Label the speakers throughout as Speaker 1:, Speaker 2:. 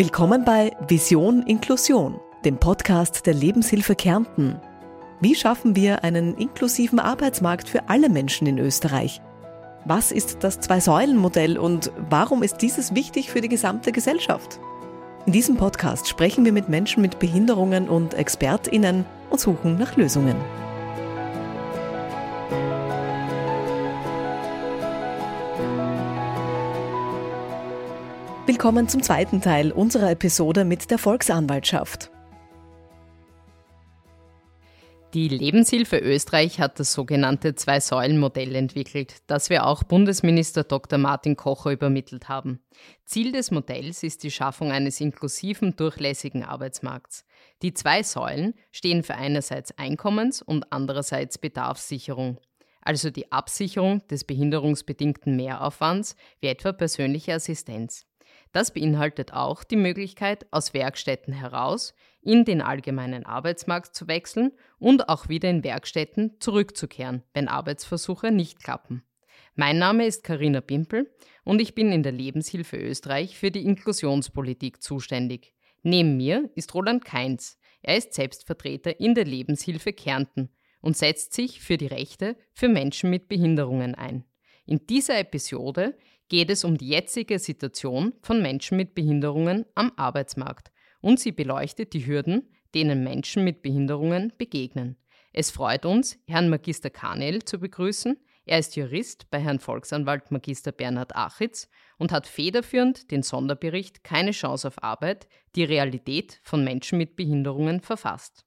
Speaker 1: Willkommen bei Vision Inklusion, dem Podcast der Lebenshilfe Kärnten. Wie schaffen wir einen inklusiven Arbeitsmarkt für alle Menschen in Österreich? Was ist das Zwei-Säulen-Modell und warum ist dieses wichtig für die gesamte Gesellschaft? In diesem Podcast sprechen wir mit Menschen mit Behinderungen und ExpertInnen und suchen nach Lösungen. Willkommen zum zweiten Teil unserer Episode mit der Volksanwaltschaft.
Speaker 2: Die Lebenshilfe Österreich hat das sogenannte Zwei-Säulen-Modell entwickelt, das wir auch Bundesminister Dr. Martin Kocher übermittelt haben. Ziel des Modells ist die Schaffung eines inklusiven, durchlässigen Arbeitsmarkts. Die zwei Säulen stehen für einerseits Einkommens- und andererseits Bedarfssicherung, also die Absicherung des behinderungsbedingten Mehraufwands, wie etwa persönliche Assistenz. Das beinhaltet auch die Möglichkeit, aus Werkstätten heraus in den allgemeinen Arbeitsmarkt zu wechseln und auch wieder in Werkstätten zurückzukehren, wenn Arbeitsversuche nicht klappen. Mein Name ist Karina Bimpel und ich bin in der Lebenshilfe Österreich für die Inklusionspolitik zuständig. Neben mir ist Roland Keinz. Er ist Selbstvertreter in der Lebenshilfe Kärnten und setzt sich für die Rechte für Menschen mit Behinderungen ein. In dieser Episode geht es um die jetzige Situation von Menschen mit Behinderungen am Arbeitsmarkt und sie beleuchtet die Hürden, denen Menschen mit Behinderungen begegnen. Es freut uns, Herrn Magister Kanel zu begrüßen. Er ist Jurist bei Herrn Volksanwalt Magister Bernhard Achitz und hat federführend den Sonderbericht Keine Chance auf Arbeit, die Realität von Menschen mit Behinderungen verfasst.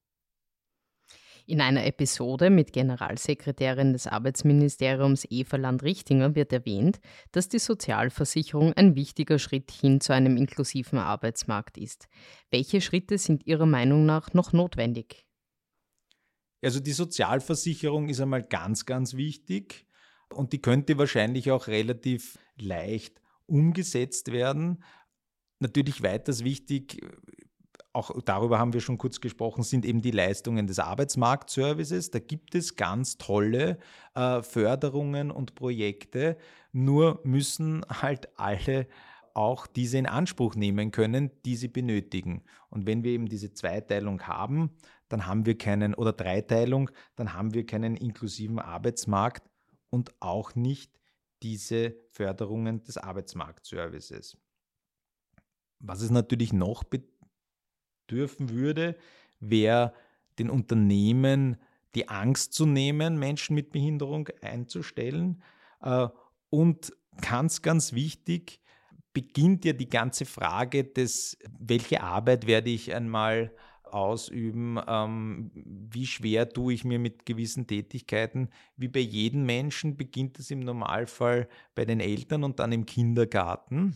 Speaker 2: In einer Episode mit Generalsekretärin des Arbeitsministeriums Eva Land-Richtinger wird erwähnt, dass die Sozialversicherung ein wichtiger Schritt hin zu einem inklusiven Arbeitsmarkt ist. Welche Schritte sind Ihrer Meinung nach noch notwendig?
Speaker 3: Also die Sozialversicherung ist einmal ganz, ganz wichtig und die könnte wahrscheinlich auch relativ leicht umgesetzt werden. Natürlich weiters wichtig auch darüber haben wir schon kurz gesprochen, sind eben die Leistungen des Arbeitsmarktservices. Da gibt es ganz tolle äh, Förderungen und Projekte, nur müssen halt alle auch diese in Anspruch nehmen können, die sie benötigen. Und wenn wir eben diese Zweiteilung haben, dann haben wir keinen, oder Dreiteilung, dann haben wir keinen inklusiven Arbeitsmarkt und auch nicht diese Förderungen des Arbeitsmarktservices. Was es natürlich noch betrifft, dürfen würde, wäre den Unternehmen die Angst zu nehmen, Menschen mit Behinderung einzustellen. Äh, und ganz, ganz wichtig, beginnt ja die ganze Frage des, welche Arbeit werde ich einmal ausüben, ähm, wie schwer tue ich mir mit gewissen Tätigkeiten. Wie bei jedem Menschen beginnt es im Normalfall bei den Eltern und dann im Kindergarten.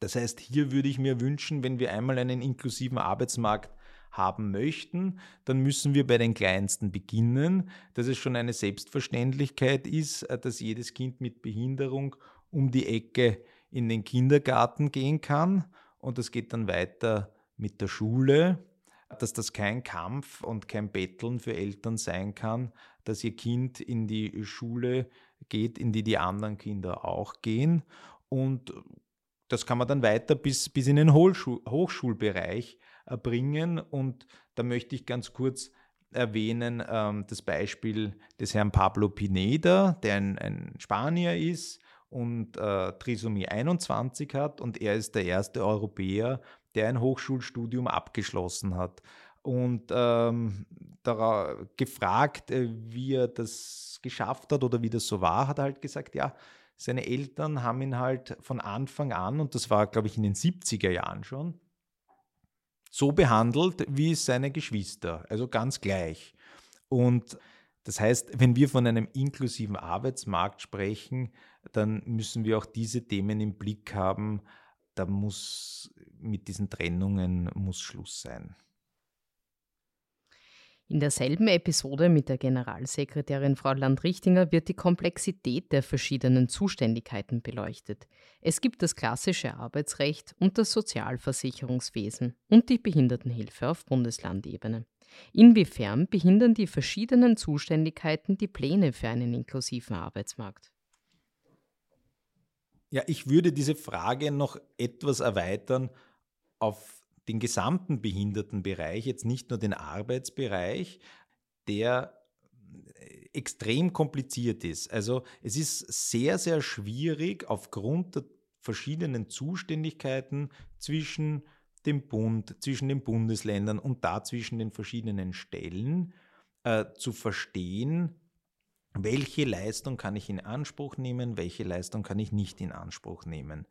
Speaker 3: Das heißt, hier würde ich mir wünschen, wenn wir einmal einen inklusiven Arbeitsmarkt haben möchten, dann müssen wir bei den Kleinsten beginnen, dass es schon eine Selbstverständlichkeit ist, äh, dass jedes Kind mit Behinderung um die Ecke in den Kindergarten gehen kann. Und das geht dann weiter mit der Schule, dass das kein Kampf und kein Betteln für Eltern sein kann, dass ihr Kind in die Schule geht, in die die anderen Kinder auch gehen. Und das kann man dann weiter bis, bis in den Hochschul Hochschulbereich äh, bringen. Und da möchte ich ganz kurz erwähnen ähm, das Beispiel des Herrn Pablo Pineda, der ein, ein Spanier ist und äh, Trisomie 21 hat und er ist der erste Europäer, der ein Hochschulstudium abgeschlossen hat. Und ähm, gefragt, äh, wie er das geschafft hat oder wie das so war, hat er halt gesagt, ja, seine Eltern haben ihn halt von Anfang an, und das war, glaube ich, in den 70er Jahren schon, so behandelt wie seine Geschwister, also ganz gleich. Und das heißt, wenn wir von einem inklusiven Arbeitsmarkt sprechen, dann müssen wir auch diese Themen im Blick haben. Da muss mit diesen Trennungen muss Schluss sein.
Speaker 2: In derselben Episode mit der Generalsekretärin Frau Landrichtinger wird die Komplexität der verschiedenen Zuständigkeiten beleuchtet. Es gibt das klassische Arbeitsrecht und das Sozialversicherungswesen und die Behindertenhilfe auf Bundeslandebene. Inwiefern behindern die verschiedenen Zuständigkeiten die Pläne für einen inklusiven Arbeitsmarkt?
Speaker 3: Ja, ich würde diese Frage noch etwas erweitern auf den gesamten Behindertenbereich, jetzt nicht nur den Arbeitsbereich, der extrem kompliziert ist. Also es ist sehr, sehr schwierig aufgrund der verschiedenen Zuständigkeiten zwischen dem Bund, zwischen den Bundesländern und da zwischen den verschiedenen Stellen äh, zu verstehen, welche Leistung kann ich in Anspruch nehmen, welche Leistung kann ich nicht in Anspruch nehmen.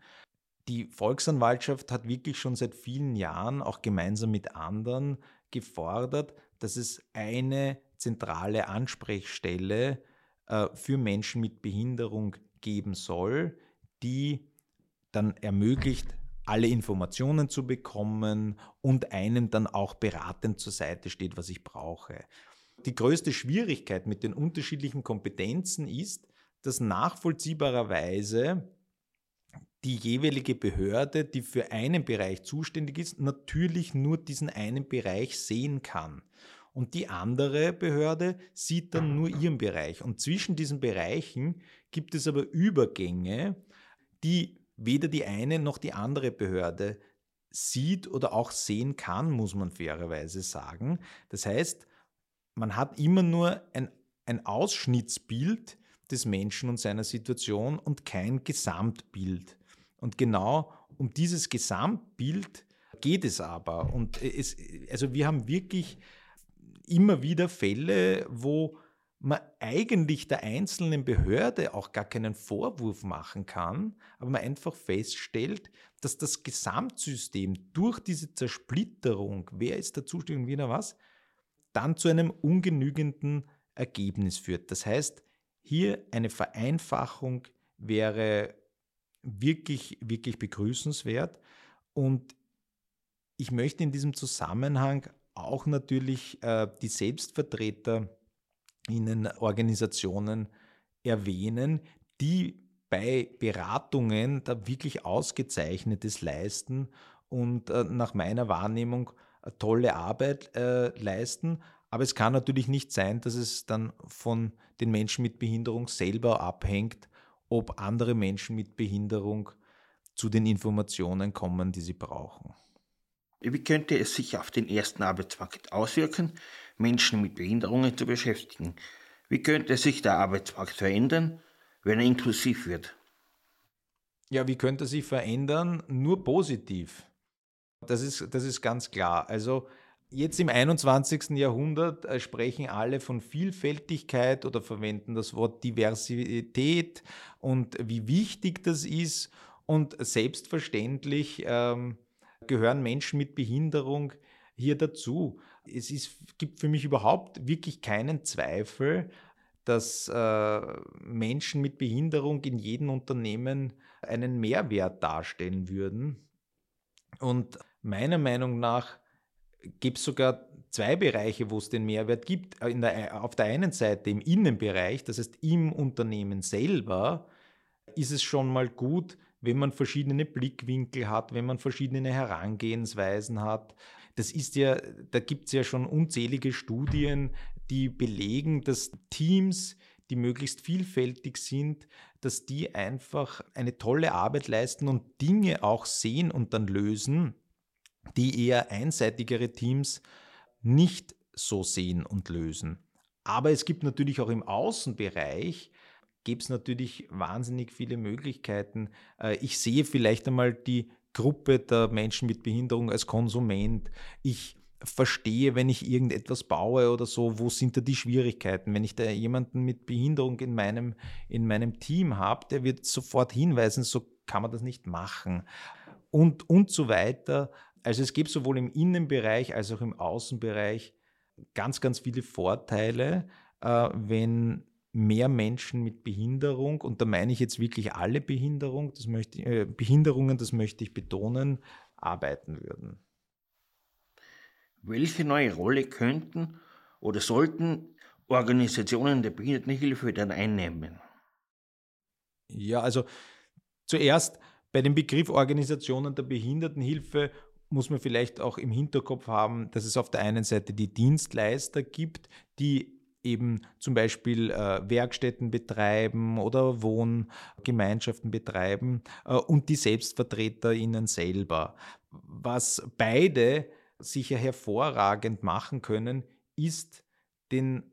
Speaker 3: Die Volksanwaltschaft hat wirklich schon seit vielen Jahren auch gemeinsam mit anderen gefordert, dass es eine zentrale Ansprechstelle äh, für Menschen mit Behinderung geben soll, die dann ermöglicht, alle Informationen zu bekommen und einem dann auch beratend zur Seite steht, was ich brauche. Die größte Schwierigkeit mit den unterschiedlichen Kompetenzen ist, dass nachvollziehbarerweise die jeweilige Behörde, die für einen Bereich zuständig ist, natürlich nur diesen einen Bereich sehen kann. Und die andere Behörde sieht dann nur ihren Bereich. Und zwischen diesen Bereichen gibt es aber Übergänge, die weder die eine noch die andere Behörde sieht oder auch sehen kann, muss man fairerweise sagen. Das heißt, man hat immer nur ein, ein Ausschnittsbild des Menschen und seiner Situation und kein Gesamtbild. Und genau um dieses Gesamtbild geht es aber. Und es, also wir haben wirklich immer wieder Fälle, wo man eigentlich der einzelnen Behörde auch gar keinen Vorwurf machen kann, aber man einfach feststellt, dass das Gesamtsystem durch diese Zersplitterung, wer ist der zuständig und wieder was, dann zu einem ungenügenden Ergebnis führt. Das heißt, hier eine Vereinfachung wäre wirklich, wirklich begrüßenswert. Und ich möchte in diesem Zusammenhang auch natürlich äh, die Selbstvertreter in Organisationen erwähnen, die bei Beratungen da wirklich Ausgezeichnetes leisten und äh, nach meiner Wahrnehmung äh, tolle Arbeit äh, leisten. Aber es kann natürlich nicht sein, dass es dann von den Menschen mit Behinderung selber abhängt, ob andere Menschen mit Behinderung zu den Informationen kommen, die sie brauchen.
Speaker 4: Wie könnte es sich auf den ersten Arbeitsmarkt auswirken, Menschen mit Behinderungen zu beschäftigen? Wie könnte sich der Arbeitsmarkt verändern, wenn er inklusiv wird?
Speaker 3: Ja, wie könnte er sich verändern? Nur positiv. Das ist, das ist ganz klar. Also Jetzt im 21. Jahrhundert äh, sprechen alle von Vielfältigkeit oder verwenden das Wort Diversität und wie wichtig das ist. Und selbstverständlich ähm, gehören Menschen mit Behinderung hier dazu. Es ist, gibt für mich überhaupt wirklich keinen Zweifel, dass äh, Menschen mit Behinderung in jedem Unternehmen einen Mehrwert darstellen würden. Und meiner Meinung nach gibt es sogar zwei Bereiche, wo es den Mehrwert gibt. Äh, der, auf der einen Seite im Innenbereich, das heißt im Unternehmen selber, ist es schon mal gut, wenn man verschiedene Blickwinkel hat, wenn man verschiedene Herangehensweisen hat. Das ist ja, da gibt es ja schon unzählige Studien, die belegen, dass Teams, die möglichst vielfältig sind, dass die einfach eine tolle Arbeit leisten und Dinge auch sehen und dann lösen, die eher einseitigere Teams nicht so sehen und lösen. Aber es gibt natürlich auch im Außenbereich, gibt es natürlich wahnsinnig viele Möglichkeiten. Äh, ich sehe vielleicht einmal die Gruppe der Menschen mit Behinderung als Konsument. Ich verstehe, wenn ich irgendetwas baue oder so, wo sind da die Schwierigkeiten. Wenn ich da jemanden mit Behinderung in meinem, in meinem Team habe, der wird sofort hinweisen, so kann man das nicht machen. Und, und so weiter. Also es gibt sowohl im Innenbereich als auch im Außenbereich ganz, ganz viele Vorteile, äh, wenn mehr Menschen mit Behinderung, und da meine ich jetzt wirklich alle Behinderung, das möchte, äh, Behinderungen, das möchte ich betonen, arbeiten würden.
Speaker 4: Welche neue Rolle könnten oder sollten Organisationen der Behindertenhilfe dann einnehmen?
Speaker 3: Ja, also zuerst bei dem Begriff Organisationen der Behindertenhilfe muss man vielleicht auch im Hinterkopf haben, dass es auf der einen Seite die Dienstleister gibt, die eben zum Beispiel äh, Werkstätten betreiben oder Wohngemeinschaften betreiben äh, und die SelbstvertreterInnen selber. Was beide sicher hervorragend machen können, ist den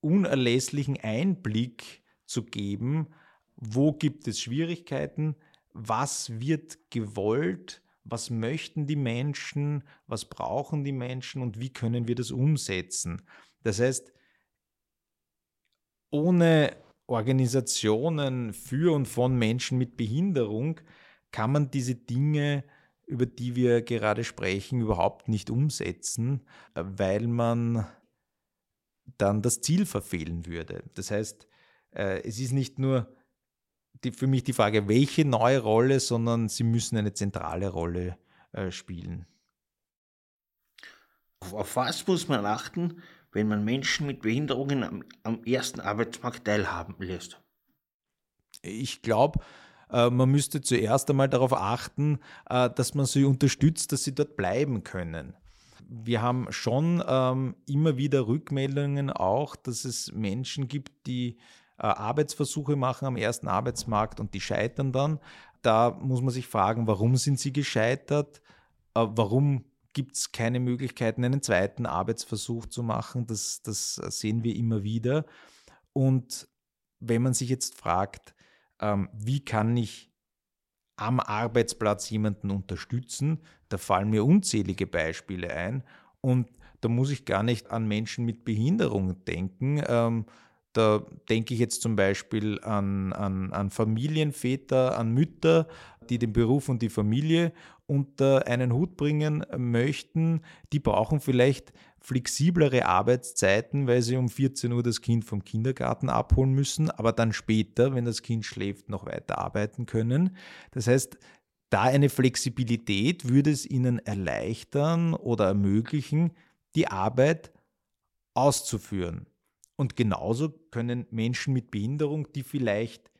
Speaker 3: unerlässlichen Einblick zu geben, wo gibt es Schwierigkeiten, was wird gewollt, was möchten die Menschen, was brauchen die Menschen und wie können wir das umsetzen. Das heißt, ohne Organisationen für und von Menschen mit Behinderung kann man diese Dinge, über die wir gerade sprechen, überhaupt nicht umsetzen, weil man dann das Ziel verfehlen würde. Das heißt, äh, es ist nicht nur die, für mich die Frage, welche neue Rolle, sondern sie müssen eine zentrale Rolle äh, spielen.
Speaker 4: Auf was muss man achten, wenn man Menschen mit Behinderungen am, am ersten Arbeitsmarkt teilhaben lässt?
Speaker 3: Ich glaube, äh, man müsste zuerst einmal darauf achten, äh, dass man sie unterstützt, dass sie dort bleiben können. Wir haben schon ähm, immer wieder Rückmeldungen auch, dass es Menschen gibt, die Arbeitsversuche machen am ersten Arbeitsmarkt und die scheitern dann. Da muss man sich fragen, warum sind sie gescheitert? Äh, warum gibt es keine Möglichkeiten, einen zweiten Arbeitsversuch zu machen? Das, das sehen wir immer wieder. Und wenn man sich jetzt fragt, ähm, wie kann ich am Arbeitsplatz jemanden unterstützen, da fallen mir unzählige Beispiele ein. Und da muss ich gar nicht an Menschen mit Behinderung denken. Da denke ich jetzt zum Beispiel an, an, an Familienväter, an Mütter, die den Beruf und die Familie unter einen Hut bringen möchten. Die brauchen vielleicht flexiblere Arbeitszeiten, weil sie um 14 Uhr das Kind vom Kindergarten abholen müssen, aber dann später, wenn das Kind schläft, noch weiter arbeiten können. Das heißt, da eine Flexibilität würde es ihnen erleichtern oder ermöglichen, die Arbeit auszuführen. Und genauso können Menschen mit Behinderung, die vielleicht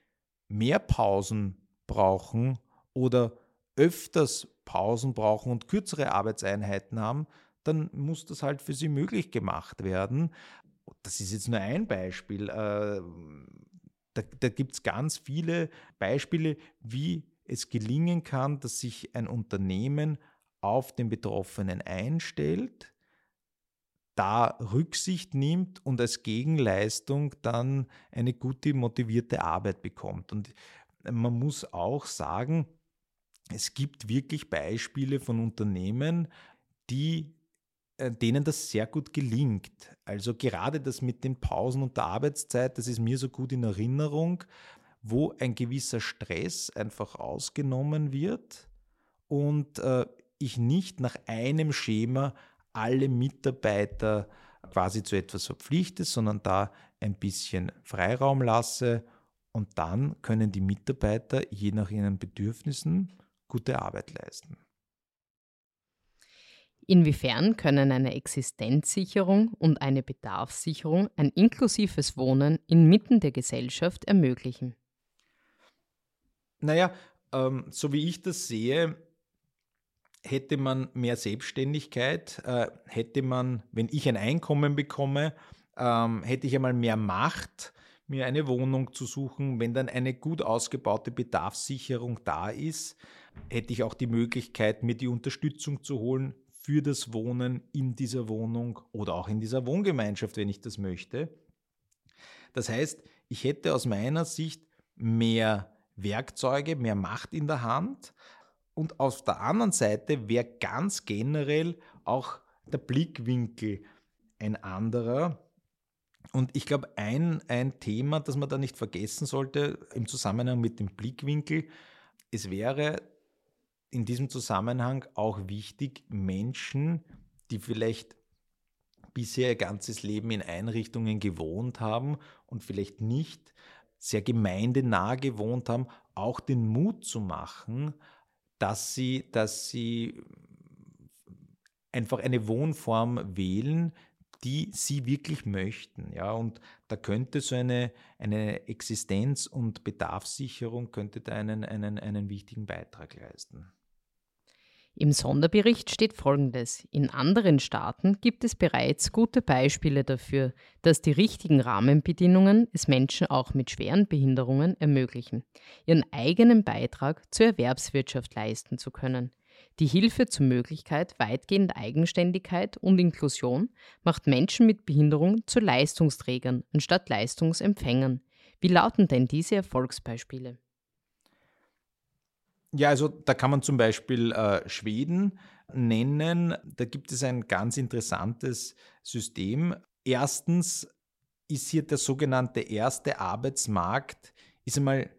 Speaker 3: mehr Pausen brauchen oder öfters Pausen brauchen und kürzere Arbeitseinheiten haben, dann muss das halt für sie möglich gemacht werden. Das ist jetzt nur ein Beispiel. Äh, da, da gibt es ganz viele Beispiele, wie es gelingen kann, dass sich ein Unternehmen auf den Betroffenen einstellt da Rücksicht nimmt und als Gegenleistung dann eine gute, motivierte Arbeit bekommt. Und man muss auch sagen, es gibt wirklich Beispiele von Unternehmen, die äh, denen das sehr gut gelingt. Also gerade das mit den Pausen und der Arbeitszeit, das ist mir so gut in Erinnerung, wo ein gewisser Stress einfach ausgenommen wird und äh, ich nicht nach einem Schema alle Mitarbeiter quasi zu etwas verpflichte, sondern da ein bisschen Freiraum lasse und dann können die Mitarbeiter je nach ihren Bedürfnissen gute Arbeit leisten.
Speaker 2: Inwiefern können eine Existenzsicherung und eine Bedarfssicherung ein inklusives Wohnen inmitten der Gesellschaft ermöglichen?
Speaker 3: Naja, ähm, so wie ich das sehe, hätte man mehr Selbstständigkeit, äh, hätte man, wenn ich ein Einkommen bekomme, ähm, hätte ich einmal mehr Macht, mir eine Wohnung zu suchen. Wenn dann eine gut ausgebaute Bedarfssicherung da ist, hätte ich auch die Möglichkeit, mir die Unterstützung zu holen für das Wohnen in dieser Wohnung oder auch in dieser Wohngemeinschaft, wenn ich das möchte. Das heißt, ich hätte aus meiner Sicht mehr Werkzeuge, mehr Macht in der Hand, und auf der anderen Seite wäre ganz generell auch der Blickwinkel ein anderer. Und ich glaube, ein, ein Thema, das man da nicht vergessen sollte im Zusammenhang mit dem Blickwinkel, es wäre in diesem Zusammenhang auch wichtig, Menschen, die vielleicht bisher ihr ganzes Leben in Einrichtungen gewohnt haben und vielleicht nicht sehr gemeindenah gewohnt haben, auch den Mut zu machen, dass sie, dass sie einfach eine Wohnform wählen, die sie wirklich möchten. Ja, und da könnte so eine, eine Existenz- und Bedarfssicherung könnte da einen, einen, einen wichtigen Beitrag leisten.
Speaker 2: Im Sonderbericht steht Folgendes. In anderen Staaten gibt es bereits gute Beispiele dafür, dass die richtigen Rahmenbedingungen es Menschen auch mit schweren Behinderungen ermöglichen, ihren eigenen Beitrag zur Erwerbswirtschaft leisten zu können. Die Hilfe zur Möglichkeit weitgehender Eigenständigkeit und Inklusion macht Menschen mit Behinderung zu Leistungsträgern anstatt Leistungsempfängern. Wie lauten denn diese Erfolgsbeispiele?
Speaker 3: Ja, also da kann man zum Beispiel äh, Schweden nennen. Da gibt es ein ganz interessantes System. Erstens ist hier der sogenannte erste Arbeitsmarkt, ist einmal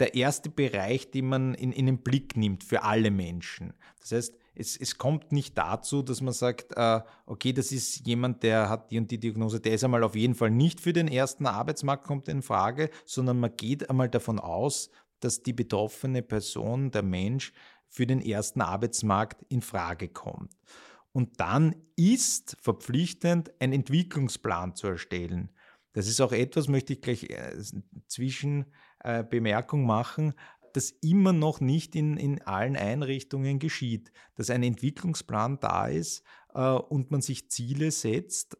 Speaker 3: der erste Bereich, den man in, in den Blick nimmt für alle Menschen. Das heißt, es, es kommt nicht dazu, dass man sagt, äh, okay, das ist jemand, der hat die und die Diagnose, der ist einmal auf jeden Fall nicht für den ersten Arbeitsmarkt, kommt in Frage, sondern man geht einmal davon aus, dass die betroffene Person, der Mensch, für den ersten Arbeitsmarkt in Frage kommt. Und dann ist verpflichtend, ein Entwicklungsplan zu erstellen. Das ist auch etwas, möchte ich gleich äh, Zwischenbemerkung machen, das immer noch nicht in, in allen Einrichtungen geschieht. Dass ein Entwicklungsplan da ist äh, und man sich Ziele setzt,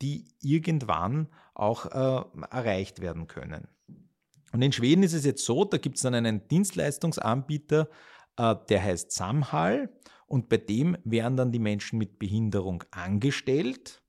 Speaker 3: die irgendwann auch äh, erreicht werden können. Und in Schweden ist es jetzt so, da gibt es dann einen Dienstleistungsanbieter, äh, der heißt Samhall und bei dem werden dann die Menschen mit Behinderung angestellt.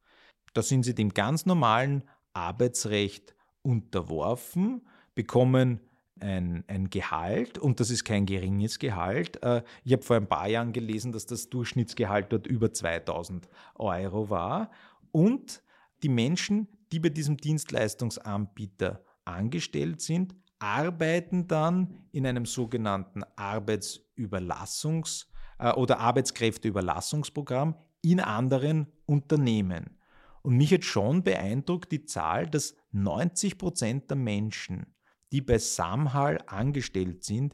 Speaker 3: Da sind sie dem ganz normalen Arbeitsrecht unterworfen, bekommen ein, ein Gehalt und das ist kein geringes Gehalt. Äh, ich habe vor ein paar Jahren gelesen, dass das Durchschnittsgehalt dort über 2000 Euro war. Und die Menschen, die bei diesem Dienstleistungsanbieter angestellt sind, arbeiten dann in einem sogenannten Arbeitsüberlassungs- äh, oder Arbeitskräfteüberlassungsprogramm in anderen Unternehmen. Und mich hat schon beeindruckt die Zahl, dass 90 Prozent der Menschen, die bei Samhall angestellt sind,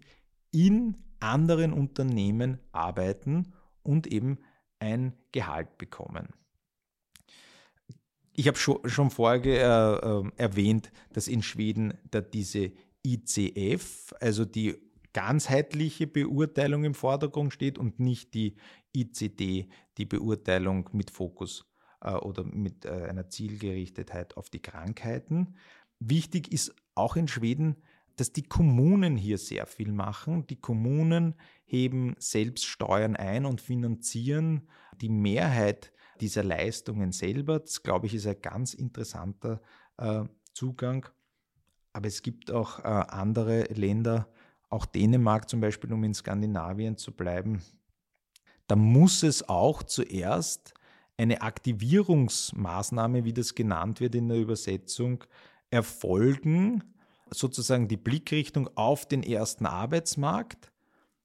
Speaker 3: in anderen Unternehmen arbeiten und eben ein Gehalt bekommen. Ich habe schon, schon vorher äh, äh, erwähnt, dass in Schweden da diese ICF, also die ganzheitliche Beurteilung im Vordergrund steht und nicht die ICD, die Beurteilung mit Fokus äh, oder mit äh, einer Zielgerichtetheit auf die Krankheiten. Wichtig ist auch in Schweden, dass die Kommunen hier sehr viel machen. Die Kommunen heben selbst Steuern ein und finanzieren die Mehrheit dieser Leistungen selber. Das, glaube ich, ist ein ganz interessanter äh, Zugang. Aber es gibt auch äh, andere Länder, auch Dänemark zum Beispiel, um in Skandinavien zu bleiben. Da muss es auch zuerst eine Aktivierungsmaßnahme, wie das genannt wird in der Übersetzung, erfolgen, sozusagen die Blickrichtung auf den ersten Arbeitsmarkt.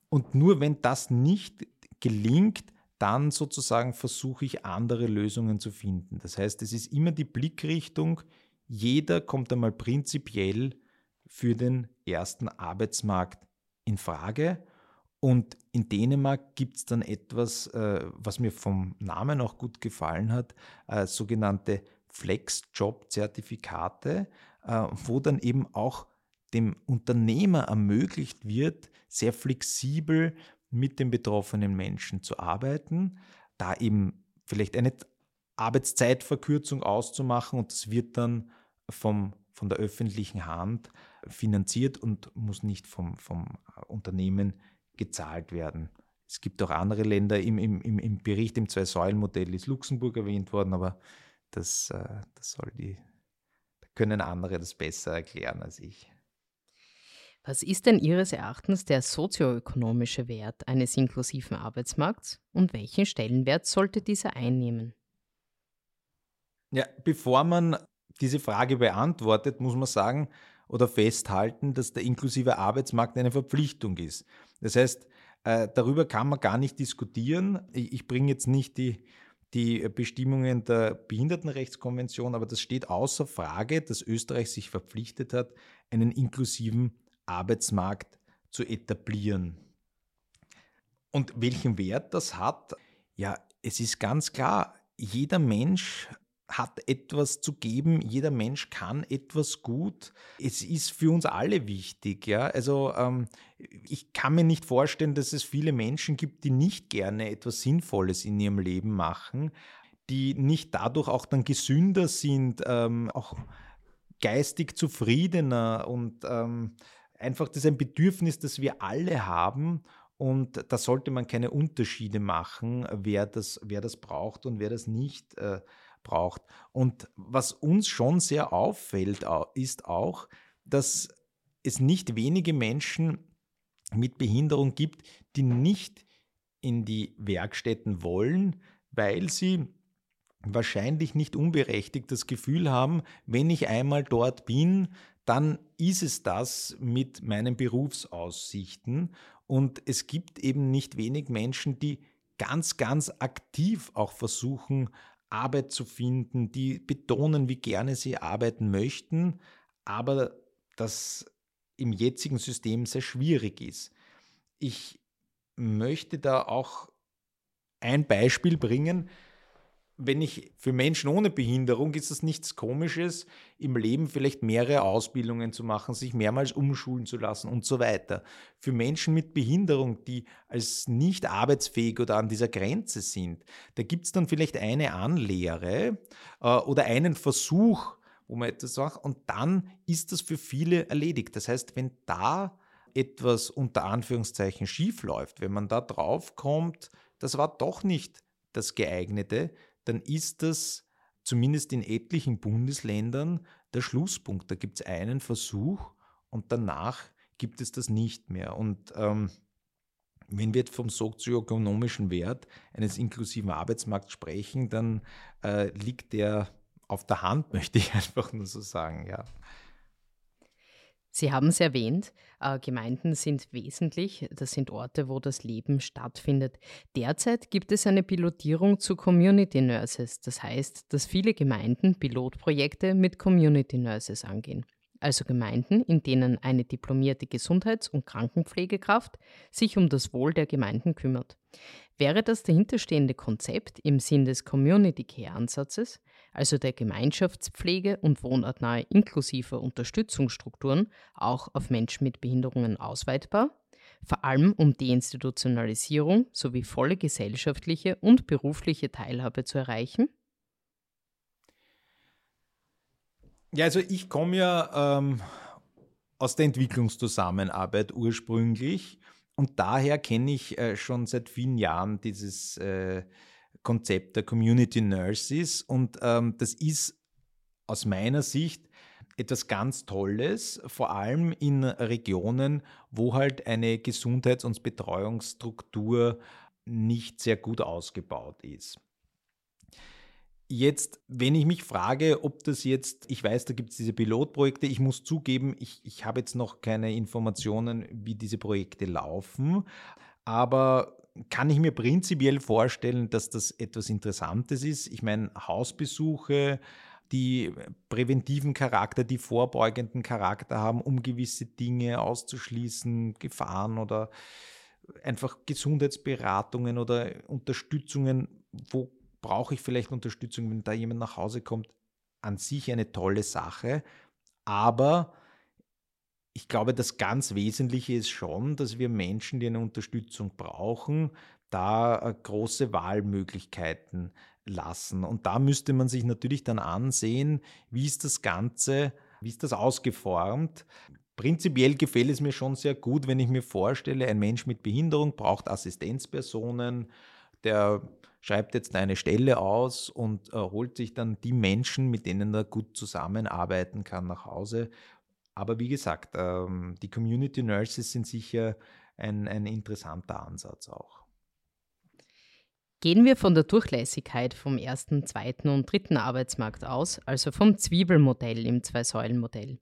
Speaker 3: Und nur wenn das nicht gelingt, dann sozusagen versuche ich andere Lösungen zu finden. Das heißt, es ist immer die Blickrichtung, jeder kommt einmal prinzipiell für den ersten Arbeitsmarkt in Frage. Und in Dänemark gibt es dann etwas, äh, was mir vom Namen auch gut gefallen hat, äh, sogenannte Flex-Job-Zertifikate, äh, wo dann eben auch dem Unternehmer ermöglicht wird, sehr flexibel mit den betroffenen Menschen zu arbeiten, da eben vielleicht eine Arbeitszeitverkürzung auszumachen und das wird dann vom, von der öffentlichen Hand finanziert und muss nicht vom, vom Unternehmen gezahlt werden. Es gibt auch andere Länder, im, im, im Bericht im Zwei-Säulen-Modell ist Luxemburg erwähnt worden, aber das, äh, das soll die, da können andere das besser erklären als ich.
Speaker 2: Was ist denn Ihres Erachtens der sozioökonomische Wert eines inklusiven Arbeitsmarkts und welchen Stellenwert sollte dieser einnehmen?
Speaker 3: Ja, bevor man diese Frage beantwortet, muss man sagen oder festhalten, dass der inklusive Arbeitsmarkt eine Verpflichtung ist. Das heißt, äh, darüber kann man gar nicht diskutieren. Ich bringe jetzt nicht die, die Bestimmungen der Behindertenrechtskonvention, aber das steht außer Frage, dass Österreich sich verpflichtet hat, einen inklusiven Arbeitsmarkt zu etablieren. Und welchen Wert das hat? Ja, es ist ganz klar, jeder Mensch hat etwas zu geben, jeder Mensch kann etwas gut. Es ist für uns alle wichtig. Ja? Also ähm, ich kann mir nicht vorstellen, dass es viele Menschen gibt, die nicht gerne etwas Sinnvolles in ihrem Leben machen, die nicht dadurch auch dann gesünder sind, ähm, auch geistig zufriedener und ähm, einfach das ist ein Bedürfnis, das wir alle haben und da sollte man keine Unterschiede machen, wer das, wer das braucht und wer das nicht äh, braucht. Und was uns schon sehr auffällt, ist auch, dass es nicht wenige Menschen mit Behinderung gibt, die nicht in die Werkstätten wollen, weil sie wahrscheinlich nicht unberechtigt das Gefühl haben, wenn ich einmal dort bin, dann ist es das mit meinen Berufsaussichten. Und es gibt eben nicht wenig Menschen, die ganz, ganz aktiv auch versuchen, Arbeit zu finden, die betonen, wie gerne sie arbeiten möchten, aber das im jetzigen System sehr schwierig ist. Ich möchte da auch ein Beispiel bringen, wenn ich für Menschen ohne Behinderung ist das nichts Komisches, im Leben vielleicht mehrere Ausbildungen zu machen, sich mehrmals umschulen zu lassen und so weiter. Für Menschen mit Behinderung, die als nicht arbeitsfähig oder an dieser Grenze sind, da gibt es dann vielleicht eine Anlehre äh, oder einen Versuch, wo man etwas sagt, und dann ist das für viele erledigt. Das heißt, wenn da etwas unter Anführungszeichen schief läuft, wenn man da drauf kommt, das war doch nicht das geeignete, dann ist das zumindest in etlichen Bundesländern der Schlusspunkt. Da gibt es einen Versuch und danach gibt es das nicht mehr. Und ähm, wenn wir vom sozioökonomischen Wert eines inklusiven Arbeitsmarkts sprechen, dann äh, liegt der auf der Hand, möchte ich einfach nur so sagen, ja.
Speaker 2: Sie haben es erwähnt, äh, Gemeinden sind wesentlich, das sind Orte, wo das Leben stattfindet. Derzeit gibt es eine Pilotierung zu Community Nurses, das heißt, dass viele Gemeinden Pilotprojekte mit Community Nurses angehen. Also Gemeinden, in denen eine diplomierte Gesundheits- und Krankenpflegekraft sich um das Wohl der Gemeinden kümmert. Wäre das dahinterstehende Konzept im Sinn des Community Care Ansatzes, also der Gemeinschaftspflege und wohnortnahe inklusiver Unterstützungsstrukturen, auch auf Menschen mit Behinderungen ausweitbar, vor allem um Deinstitutionalisierung sowie volle gesellschaftliche und berufliche Teilhabe zu erreichen?
Speaker 3: Ja, also ich komme ja ähm, aus der Entwicklungszusammenarbeit ursprünglich und daher kenne ich äh, schon seit vielen Jahren dieses äh, Konzept der Community Nurses und ähm, das ist aus meiner Sicht etwas ganz Tolles, vor allem in Regionen, wo halt eine Gesundheits- und Betreuungsstruktur nicht sehr gut ausgebaut ist. Jetzt, wenn ich mich frage, ob das jetzt, ich weiß, da gibt es diese Pilotprojekte, ich muss zugeben, ich, ich habe jetzt noch keine Informationen, wie diese Projekte laufen, aber kann ich mir prinzipiell vorstellen, dass das etwas Interessantes ist. Ich meine, Hausbesuche, die präventiven Charakter, die vorbeugenden Charakter haben, um gewisse Dinge auszuschließen, Gefahren oder einfach Gesundheitsberatungen oder Unterstützungen, wo brauche ich vielleicht Unterstützung, wenn da jemand nach Hause kommt, an sich eine tolle Sache. Aber ich glaube, das ganz Wesentliche ist schon, dass wir Menschen, die eine Unterstützung brauchen, da äh, große Wahlmöglichkeiten lassen. Und da müsste man sich natürlich dann ansehen, wie ist das Ganze, wie ist das ausgeformt. Prinzipiell gefällt es mir schon sehr gut, wenn ich mir vorstelle, ein Mensch mit Behinderung braucht Assistenzpersonen, der schreibt jetzt eine Stelle aus und äh, holt sich dann die Menschen, mit denen er gut zusammenarbeiten kann, nach Hause aber wie gesagt, ähm, die Community Nurses sind sicher ein, ein interessanter Ansatz auch.
Speaker 2: Gehen wir von der Durchlässigkeit vom ersten, zweiten und dritten Arbeitsmarkt aus, also vom Zwiebelmodell im Zwei-Säulen-Modell.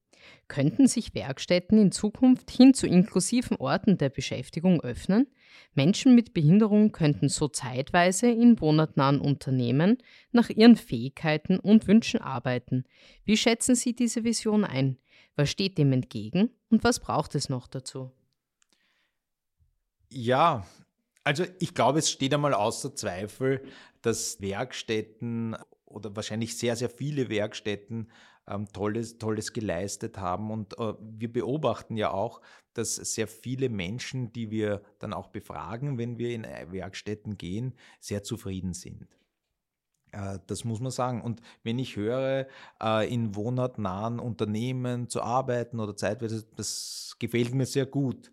Speaker 2: Könnten sich Werkstätten in Zukunft hin zu inklusiven Orten der Beschäftigung öffnen? Menschen mit Behinderung könnten so zeitweise in wohnortnahen Unternehmen nach ihren Fähigkeiten und Wünschen arbeiten. Wie schätzen Sie diese Vision ein? Was steht dem entgegen und was braucht es noch dazu?
Speaker 3: Ja, also ich glaube, es steht einmal außer Zweifel, dass Werkstätten oder wahrscheinlich sehr, sehr viele Werkstätten ähm, Tolles, Tolles geleistet haben. Und äh, wir beobachten ja auch, dass sehr viele Menschen, die wir dann auch befragen, wenn wir in äh, Werkstätten gehen, sehr zufrieden sind. Äh, das muss man sagen. Und wenn ich höre, äh, in wohnortnahen Unternehmen zu arbeiten oder zeitweise, das gefällt mir sehr gut.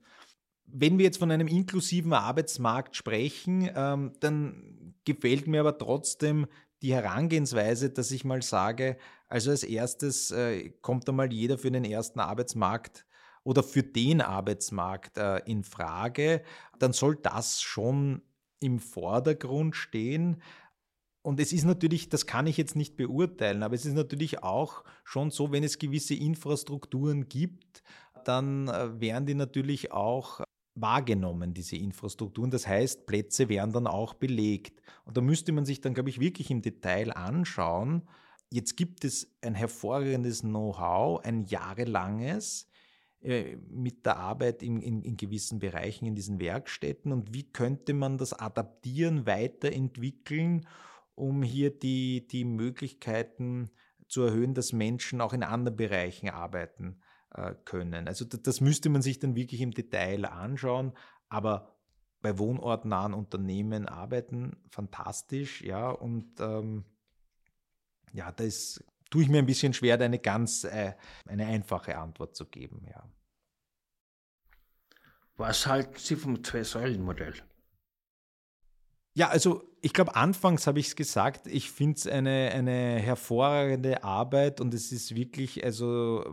Speaker 3: Wenn wir jetzt von einem inklusiven Arbeitsmarkt sprechen, ähm, dann gefällt mir aber trotzdem die Herangehensweise, dass ich mal sage, also als erstes äh, kommt einmal jeder für den ersten Arbeitsmarkt oder für den Arbeitsmarkt in Frage, dann soll das schon im Vordergrund stehen. Und es ist natürlich, das kann ich jetzt nicht beurteilen, aber es ist natürlich auch schon so, wenn es gewisse Infrastrukturen gibt, dann äh, werden die natürlich auch wahrgenommen, diese Infrastrukturen. Das heißt, Plätze werden dann auch belegt. Und da müsste man sich dann, glaube ich, wirklich im Detail anschauen. Jetzt gibt es ein hervorragendes Know-how, ein jahrelanges äh, mit der Arbeit in, in, in gewissen Bereichen in diesen Werkstätten. Und wie könnte man das adaptieren, weiterentwickeln, um hier die, die Möglichkeiten zu erhöhen, dass Menschen auch in anderen Bereichen arbeiten äh, können. Also das müsste man sich dann wirklich im Detail anschauen, aber bei wohnortnahen Unternehmen arbeiten fantastisch, ja, und ähm, ja, da ist, tue ich mir ein bisschen schwer, da eine ganz, äh, eine einfache Antwort zu geben, ja.
Speaker 4: Was halten Sie vom Zwei-Säulen-Modell?
Speaker 3: Ja, also ich glaube, anfangs habe ich es gesagt, ich finde es eine, eine hervorragende Arbeit und es ist wirklich, also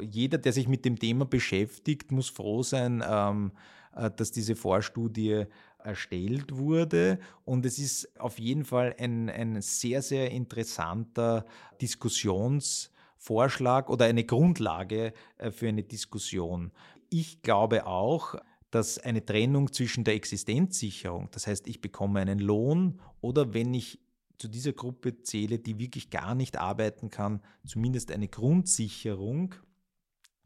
Speaker 3: jeder, der sich mit dem Thema beschäftigt, muss froh sein, ähm, äh, dass diese Vorstudie erstellt wurde. Und es ist auf jeden Fall ein, ein sehr, sehr interessanter Diskussionsvorschlag oder eine Grundlage äh, für eine Diskussion. Ich glaube auch, dass eine Trennung zwischen der Existenzsicherung, das heißt, ich bekomme einen Lohn oder wenn ich zu dieser Gruppe zähle, die wirklich gar nicht arbeiten kann, zumindest eine Grundsicherung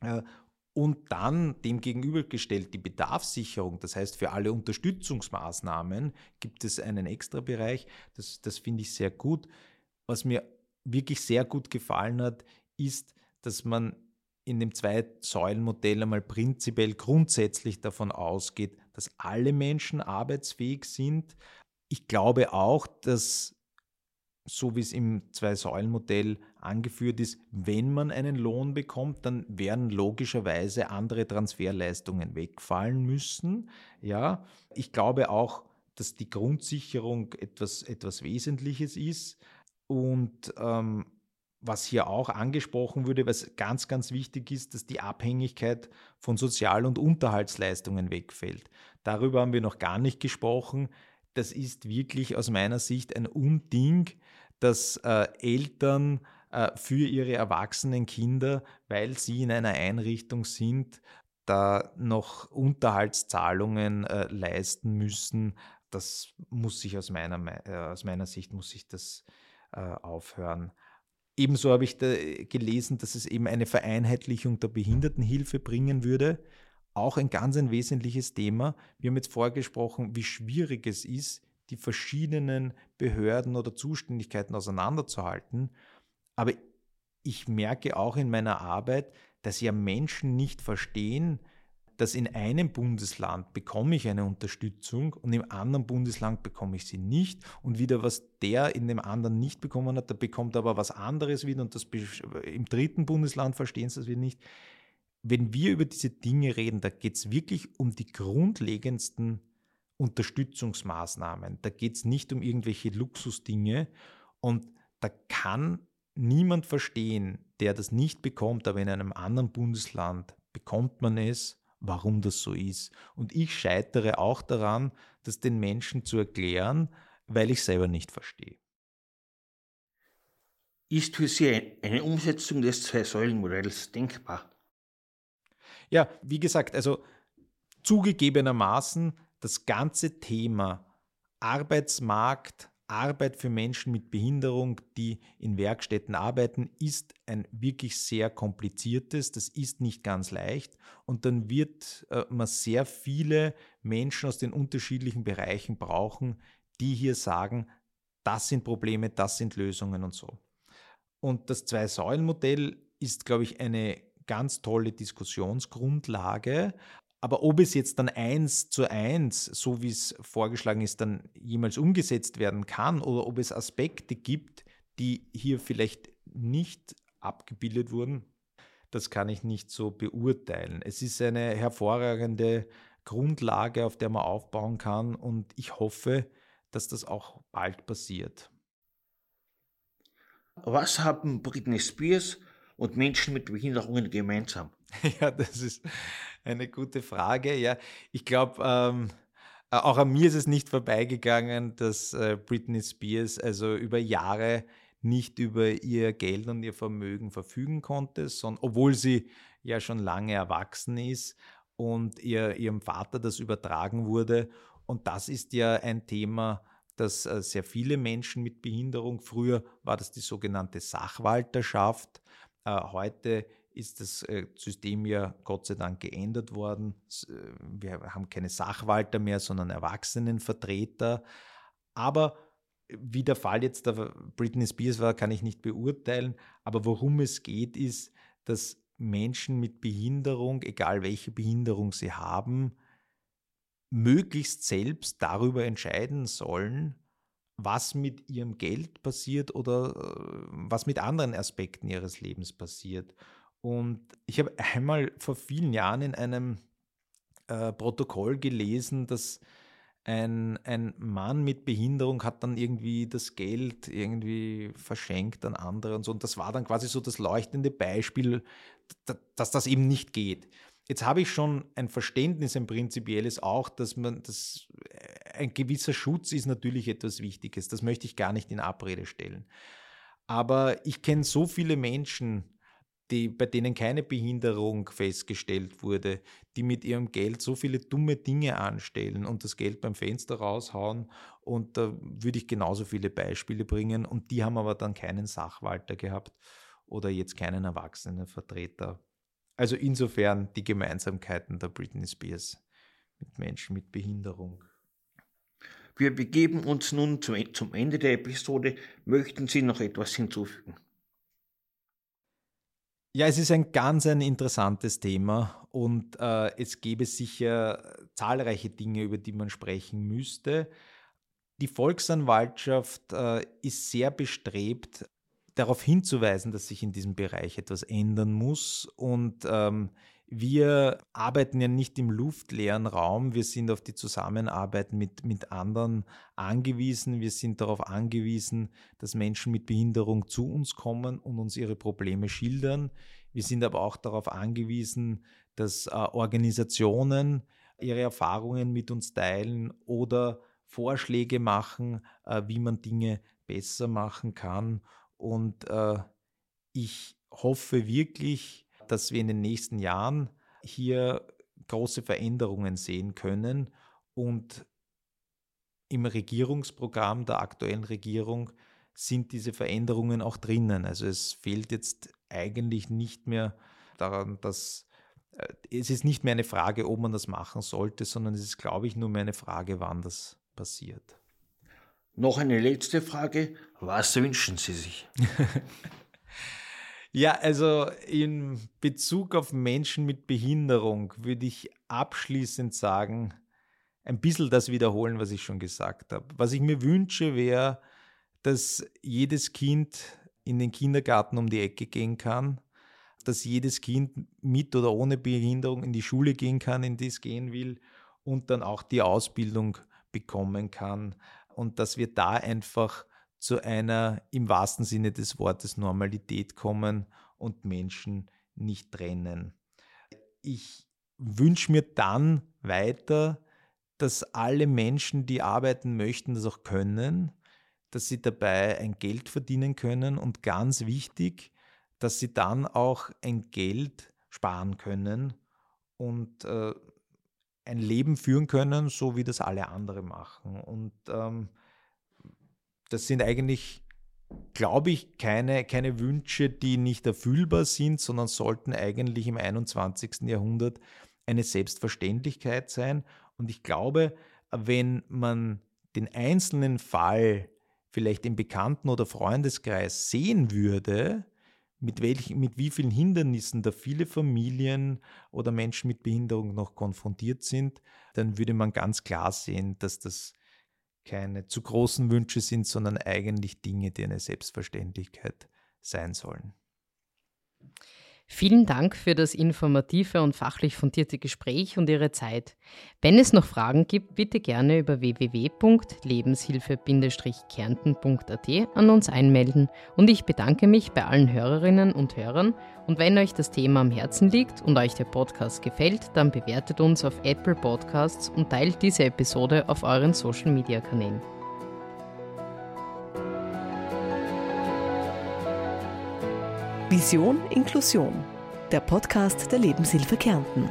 Speaker 3: äh, und dann dem gegenübergestellt die Bedarfssicherung, das heißt für alle Unterstützungsmaßnahmen gibt es einen extra Bereich, das, das finde ich sehr gut. Was mir wirklich sehr gut gefallen hat, ist, dass man in dem Zwei-Säulen-Modell einmal prinzipiell grundsätzlich davon ausgeht, dass alle Menschen arbeitsfähig sind. Ich glaube auch, dass, so wie es im Zwei-Säulen-Modell angeführt ist, wenn man einen Lohn bekommt, dann werden logischerweise andere Transferleistungen wegfallen müssen. Ja, ich glaube auch, dass die Grundsicherung etwas, etwas Wesentliches ist. Und ähm, was hier auch angesprochen wurde, was ganz, ganz wichtig ist, dass die Abhängigkeit von Sozial- und Unterhaltsleistungen wegfällt. Darüber haben wir noch gar nicht gesprochen. Das ist wirklich aus meiner Sicht ein Unding, dass äh, Eltern äh, für ihre erwachsenen Kinder, weil sie in einer Einrichtung sind, da noch Unterhaltszahlungen äh, leisten müssen. Das muss sich aus meiner, äh, aus meiner Sicht muss sich das äh, aufhören. Ebenso habe ich gelesen, dass es eben eine Vereinheitlichung der Behindertenhilfe bringen würde. Auch ein ganz ein wesentliches Thema. Wir haben jetzt vorgesprochen, wie schwierig es ist, die verschiedenen Behörden oder Zuständigkeiten auseinanderzuhalten. Aber ich merke auch in meiner Arbeit, dass ja Menschen nicht verstehen, dass in einem Bundesland bekomme ich eine Unterstützung und im anderen Bundesland bekomme ich sie nicht und wieder was der in dem anderen nicht bekommen hat, der bekommt aber was anderes wieder und das im dritten Bundesland verstehen sie das wieder nicht. Wenn wir über diese Dinge reden, da geht es wirklich um die grundlegendsten Unterstützungsmaßnahmen. Da geht es nicht um irgendwelche Luxusdinge und da kann niemand verstehen, der das nicht bekommt, aber in einem anderen Bundesland bekommt man es warum das so ist. Und ich scheitere auch daran, das den Menschen zu erklären, weil ich selber nicht verstehe.
Speaker 4: Ist für Sie eine Umsetzung des Zwei-Säulen-Modells denkbar?
Speaker 3: Ja, wie gesagt, also zugegebenermaßen das ganze Thema Arbeitsmarkt, Arbeit für Menschen mit Behinderung, die in Werkstätten arbeiten, ist ein wirklich sehr kompliziertes, das ist nicht ganz leicht und dann wird äh, man sehr viele Menschen aus den unterschiedlichen Bereichen brauchen, die hier sagen, das sind Probleme, das sind Lösungen und so. Und das Zwei-Säulen-Modell ist, glaube ich, eine ganz tolle Diskussionsgrundlage. Aber ob es jetzt dann eins zu eins, so wie es vorgeschlagen ist, dann jemals umgesetzt werden kann oder ob es Aspekte gibt, die hier vielleicht nicht abgebildet wurden, das kann ich nicht so beurteilen. Es ist eine hervorragende Grundlage, auf der man aufbauen kann und ich hoffe, dass das auch bald passiert.
Speaker 4: Was haben Britney Spears und Menschen mit Behinderungen gemeinsam?
Speaker 3: Ja, das ist eine gute Frage. Ja, ich glaube, ähm, auch an mir ist es nicht vorbeigegangen, dass äh, Britney Spears also über Jahre nicht über ihr Geld und ihr Vermögen verfügen konnte, sondern obwohl sie ja schon lange erwachsen ist und ihr, ihrem Vater das übertragen wurde. Und das ist ja ein Thema, das äh, sehr viele Menschen mit Behinderung, früher war das die sogenannte Sachwalterschaft, äh, heute ist das äh, System ja Gott sei Dank geändert worden. Wir haben keine Sachwalter mehr, sondern Erwachsenenvertreter. Aber wie der Fall jetzt der Britney Spears war, kann ich nicht beurteilen. Aber worum es geht, ist, dass Menschen mit Behinderung, egal welche Behinderung sie haben, möglichst selbst darüber entscheiden sollen, was mit ihrem Geld passiert oder äh, was mit anderen Aspekten ihres Lebens passiert. Und ich habe einmal vor vielen Jahren in einem äh, Protokoll gelesen, dass ein, ein Mann mit Behinderung hat dann irgendwie das Geld irgendwie verschenkt an andere und so. Und das war dann quasi so das leuchtende Beispiel, dass das eben nicht geht. Jetzt habe ich schon ein Verständnis, ein prinzipielles auch, dass man das, äh, ein gewisser Schutz ist natürlich etwas Wichtiges. Das möchte ich gar nicht in Abrede stellen. Aber ich kenne so viele Menschen, die, bei denen keine Behinderung festgestellt wurde, die mit ihrem Geld so viele dumme Dinge anstellen und das Geld beim Fenster raushauen. Und da würde ich genauso viele Beispiele bringen. Und die haben aber dann keinen Sachwalter gehabt oder jetzt keinen Erwachsenenvertreter. Also insofern die Gemeinsamkeiten der Britney Spears mit Menschen mit Behinderung.
Speaker 4: Wir begeben uns nun zum Ende der Episode. Möchten Sie noch etwas hinzufügen?
Speaker 3: Ja, es ist ein ganz ein interessantes Thema und äh, es gäbe sicher zahlreiche Dinge, über die man sprechen müsste. Die Volksanwaltschaft äh, ist sehr bestrebt, darauf hinzuweisen, dass sich in diesem Bereich etwas ändern muss. Und ähm, wir arbeiten ja nicht im luftleeren Raum, wir sind auf die Zusammenarbeit mit, mit anderen angewiesen. Wir sind darauf angewiesen, dass Menschen mit Behinderung zu uns kommen und uns ihre Probleme schildern. Wir sind aber auch darauf angewiesen, dass äh, Organisationen ihre Erfahrungen mit uns teilen oder Vorschläge machen, äh, wie man Dinge besser machen kann. Und äh, ich hoffe wirklich, dass wir in den nächsten Jahren hier große Veränderungen sehen können und im Regierungsprogramm der aktuellen Regierung sind diese Veränderungen auch drinnen. Also es fehlt jetzt eigentlich nicht mehr daran, dass äh, es ist nicht mehr eine Frage, ob man das machen sollte, sondern es ist, glaube ich, nur mehr eine Frage, wann das passiert.
Speaker 4: Noch eine letzte Frage. Was wünschen Sie sich?
Speaker 3: Ja, also in Bezug auf Menschen mit Behinderung würde ich abschließend sagen, ein bisschen das wiederholen, was ich schon gesagt habe. Was ich mir wünsche, wäre, dass jedes Kind in den Kindergarten um die Ecke gehen kann, dass jedes Kind mit oder ohne Behinderung in die Schule gehen kann, in die es gehen will und dann auch die Ausbildung bekommen kann und dass wir da einfach zu einer im wahrsten Sinne des Wortes Normalität kommen und Menschen nicht trennen. Ich wünsche mir dann weiter, dass alle Menschen, die arbeiten möchten, das auch können, dass sie dabei ein Geld verdienen können und ganz wichtig, dass sie dann auch ein Geld sparen können und äh, ein Leben führen können, so wie das alle anderen machen. Und ähm, das sind eigentlich, glaube ich, keine, keine Wünsche, die nicht erfüllbar sind, sondern sollten eigentlich im 21. Jahrhundert eine Selbstverständlichkeit sein. Und ich glaube, wenn man den einzelnen Fall vielleicht im Bekannten- oder Freundeskreis sehen würde, mit, welch, mit wie vielen Hindernissen da viele Familien oder Menschen mit Behinderung noch konfrontiert sind, dann würde man ganz klar sehen, dass das keine zu großen Wünsche sind, sondern eigentlich Dinge, die eine Selbstverständlichkeit sein sollen.
Speaker 2: Vielen Dank für das informative und fachlich fundierte Gespräch und Ihre Zeit. Wenn es noch Fragen gibt, bitte gerne über www.lebenshilfe-kärnten.at an uns einmelden. Und ich bedanke mich bei allen Hörerinnen und Hörern. Und wenn euch das Thema am Herzen liegt und euch der Podcast gefällt, dann bewertet uns auf Apple Podcasts und teilt diese Episode auf euren Social
Speaker 1: Vision Inklusion, der Podcast der Lebenshilfe Kärnten.